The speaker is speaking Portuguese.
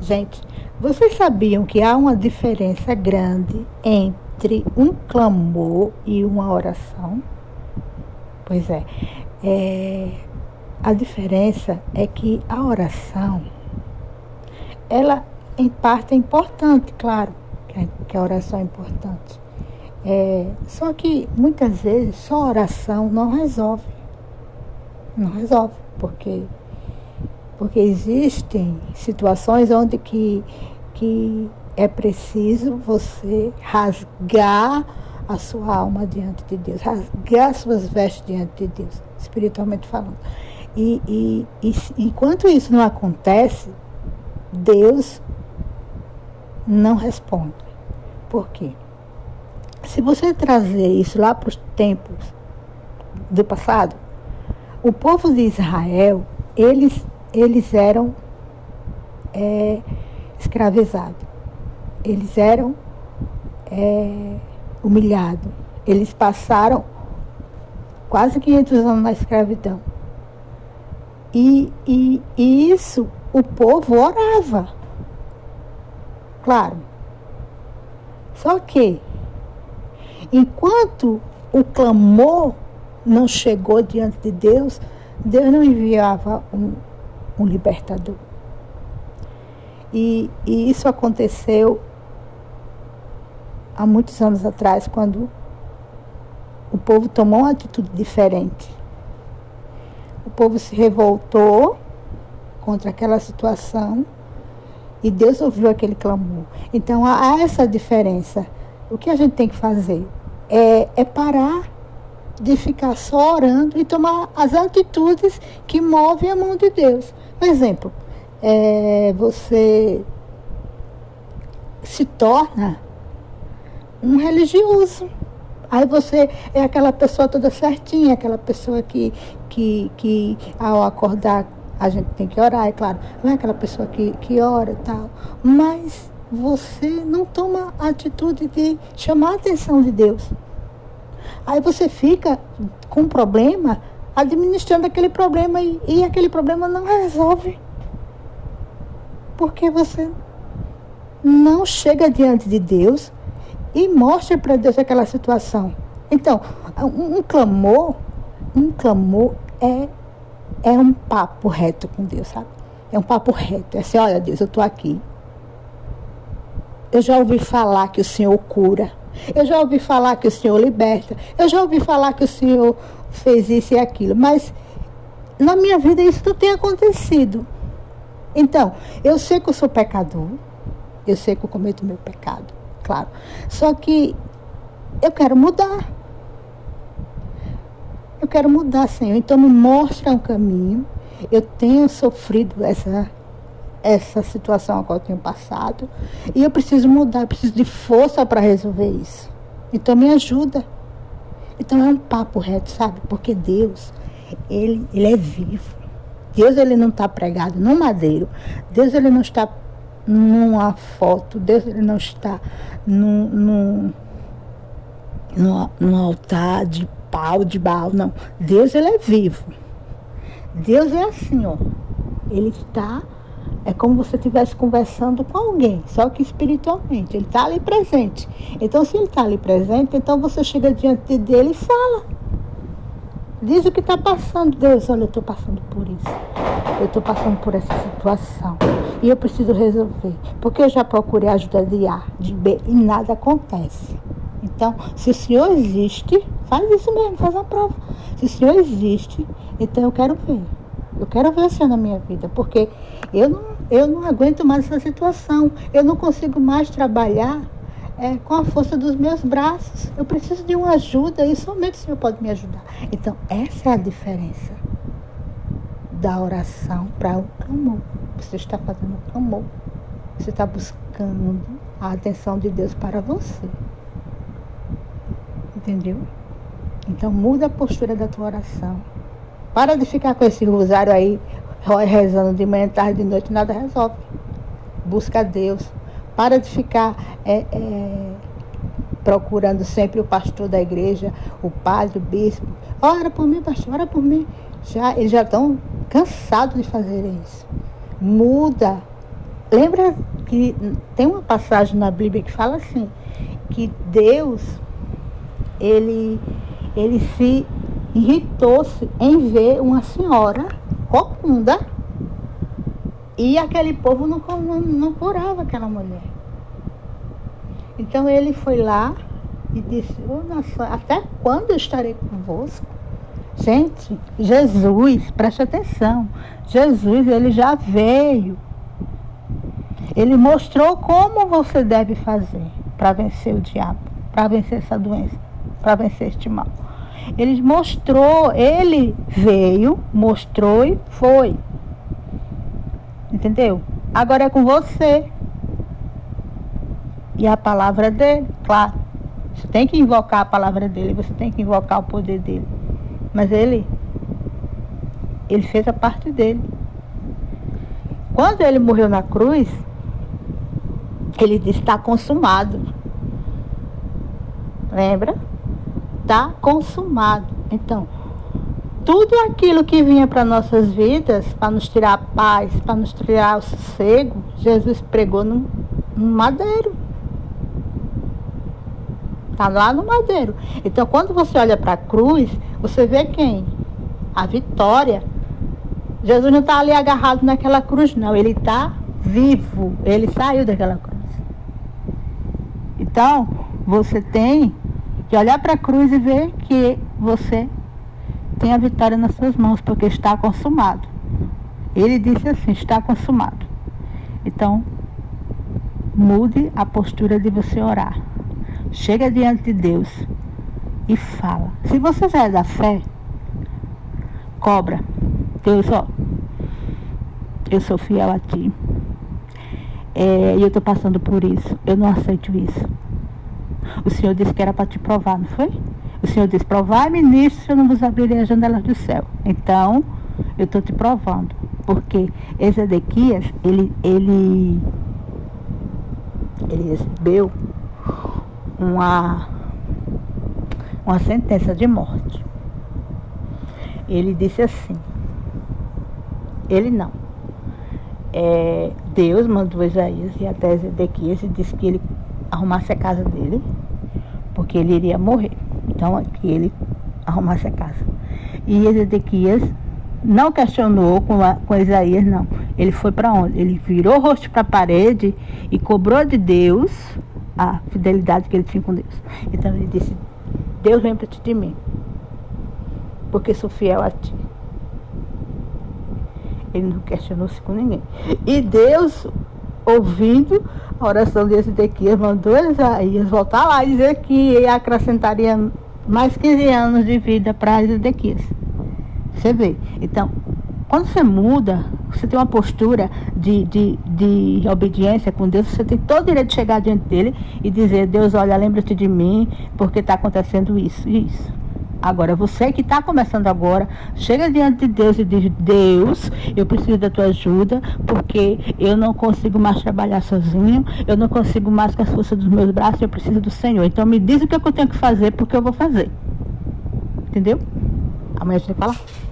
Gente, vocês sabiam que há uma diferença grande entre um clamor e uma oração? Pois é, é a diferença é que a oração, ela em parte é importante, claro, que a oração é importante. É, só que muitas vezes só oração não resolve. Não resolve, porque, porque existem situações onde que, que é preciso você rasgar a sua alma diante de Deus, rasgar suas vestes diante de Deus, espiritualmente falando. E, e, e enquanto isso não acontece, Deus não responde. Por quê? Se você trazer isso lá para os tempos do passado, o povo de Israel, eles, eles eram é, escravizados. Eles eram é, humilhados. Eles passaram quase 500 anos na escravidão. E, e, e isso o povo orava. Claro. Só que Enquanto o clamor não chegou diante de Deus, Deus não enviava um, um libertador. E, e isso aconteceu há muitos anos atrás, quando o povo tomou uma atitude diferente. O povo se revoltou contra aquela situação e Deus ouviu aquele clamor. Então há essa diferença. O que a gente tem que fazer? é, é parar de ficar só orando e tomar as atitudes que movem a mão de Deus. Por exemplo, é, você se torna um religioso. Aí você é aquela pessoa toda certinha, aquela pessoa que, que, que ao acordar a gente tem que orar, é claro. Não é aquela pessoa que, que ora e tal. Mas você não toma a atitude de chamar a atenção de Deus. Aí você fica com um problema, administrando aquele problema e, e aquele problema não resolve. Porque você não chega diante de Deus e mostra para Deus aquela situação. Então, um, um, clamor, um clamor é, é um papo reto com Deus, sabe? É um papo reto. É assim, olha Deus, eu estou aqui. Eu já ouvi falar que o Senhor cura. Eu já ouvi falar que o Senhor liberta. Eu já ouvi falar que o Senhor fez isso e aquilo. Mas na minha vida isso não tem acontecido. Então, eu sei que eu sou pecador. Eu sei que eu cometo meu pecado, claro. Só que eu quero mudar. Eu quero mudar, Senhor. Então me mostra um caminho. Eu tenho sofrido essa essa situação a qual eu tenho passado. E eu preciso mudar, eu preciso de força para resolver isso. Então me ajuda. Então é um papo reto, sabe? Porque Deus, ele, ele é vivo. Deus ele não está pregado no madeiro. Deus ele não está numa foto. Deus ele não está num, num, num, num altar de pau, de baal. Não. Deus ele é vivo. Deus é assim, ó. Ele está é como você estivesse conversando com alguém, só que espiritualmente. Ele está ali presente. Então, se ele está ali presente, então você chega diante dele e fala. Diz o que está passando. Deus, olha, eu estou passando por isso. Eu estou passando por essa situação. E eu preciso resolver. Porque eu já procurei ajuda de A, de B, e nada acontece. Então, se o Senhor existe, faz isso mesmo, faz uma prova. Se o Senhor existe, então eu quero ver. Eu quero ver o Senhor na minha vida, porque eu não, eu não aguento mais essa situação. Eu não consigo mais trabalhar é, com a força dos meus braços. Eu preciso de uma ajuda e somente o Senhor pode me ajudar. Então, essa é a diferença da oração para o clamor. Você está fazendo o clamor. Você está buscando a atenção de Deus para você. Entendeu? Então, muda a postura da tua oração. Para de ficar com esse rosário aí, rezando de manhã, tarde, de noite, nada resolve. Busca Deus. Para de ficar é, é, procurando sempre o pastor da igreja, o padre, o bispo. Ora por mim, pastor, ora por mim. Já, eles já estão cansados de fazer isso. Muda lembra que tem uma passagem na Bíblia que fala assim, que Deus, ele, ele se irritou-se em ver uma senhora corcunda e aquele povo não, não, não curava aquela mulher. Então ele foi lá e disse, oh, nossa, até quando eu estarei convosco? Gente, Jesus, preste atenção, Jesus, ele já veio. Ele mostrou como você deve fazer para vencer o diabo, para vencer essa doença, para vencer este mal. Ele mostrou, ele veio, mostrou e foi. Entendeu? Agora é com você. E a palavra dele, claro. Você tem que invocar a palavra dele, você tem que invocar o poder dele. Mas ele, ele fez a parte dele. Quando ele morreu na cruz, ele disse: está consumado. Lembra? Está consumado. Então, tudo aquilo que vinha para nossas vidas, para nos tirar a paz, para nos tirar o sossego, Jesus pregou no, no madeiro. Está lá no madeiro. Então, quando você olha para a cruz, você vê quem? A vitória. Jesus não está ali agarrado naquela cruz, não. Ele está vivo. Ele saiu daquela cruz. Então, você tem que olhar para a cruz e ver que você tem a vitória nas suas mãos, porque está consumado. Ele disse assim: está consumado. Então, mude a postura de você orar. Chega diante de Deus e fala. Se você já é da fé, cobra. Deus, ó, eu sou fiel a ti. É, e eu estou passando por isso. Eu não aceito isso. O Senhor disse que era para te provar, não foi? O Senhor disse, provai-me se eu não vos abrirei as janelas do céu. Então, eu estou te provando. Porque Ezequias, ele, ele, ele recebeu uma, uma sentença de morte. Ele disse assim, ele não. É, Deus mandou Isaías e até Ezequias e disse que ele arrumasse a casa dele, porque ele iria morrer. Então, que ele arrumasse a casa. E Ezequias não questionou com, a, com Isaías, não. Ele foi para onde? Ele virou o rosto para a parede e cobrou de Deus a fidelidade que ele tinha com Deus. Então ele disse: Deus lembra-te de mim, porque sou fiel a ti. Ele não questionou-se com ninguém. E Deus, ouvindo a oração de Ezequias, mandou Isaías voltar lá e dizer que acrescentaria mais 15 anos de vida para Ezequias. Você vê. Então, quando você muda, você tem uma postura de, de, de obediência com Deus, você tem todo o direito de chegar diante dele e dizer, Deus, olha, lembra-te de mim, porque está acontecendo isso e isso. Agora, você que está começando agora, chega diante de Deus e diz: Deus, eu preciso da tua ajuda, porque eu não consigo mais trabalhar sozinho, eu não consigo mais com a força dos meus braços, eu preciso do Senhor. Então, me diz o que eu tenho que fazer, porque eu vou fazer. Entendeu? Amanhã a gente vai falar.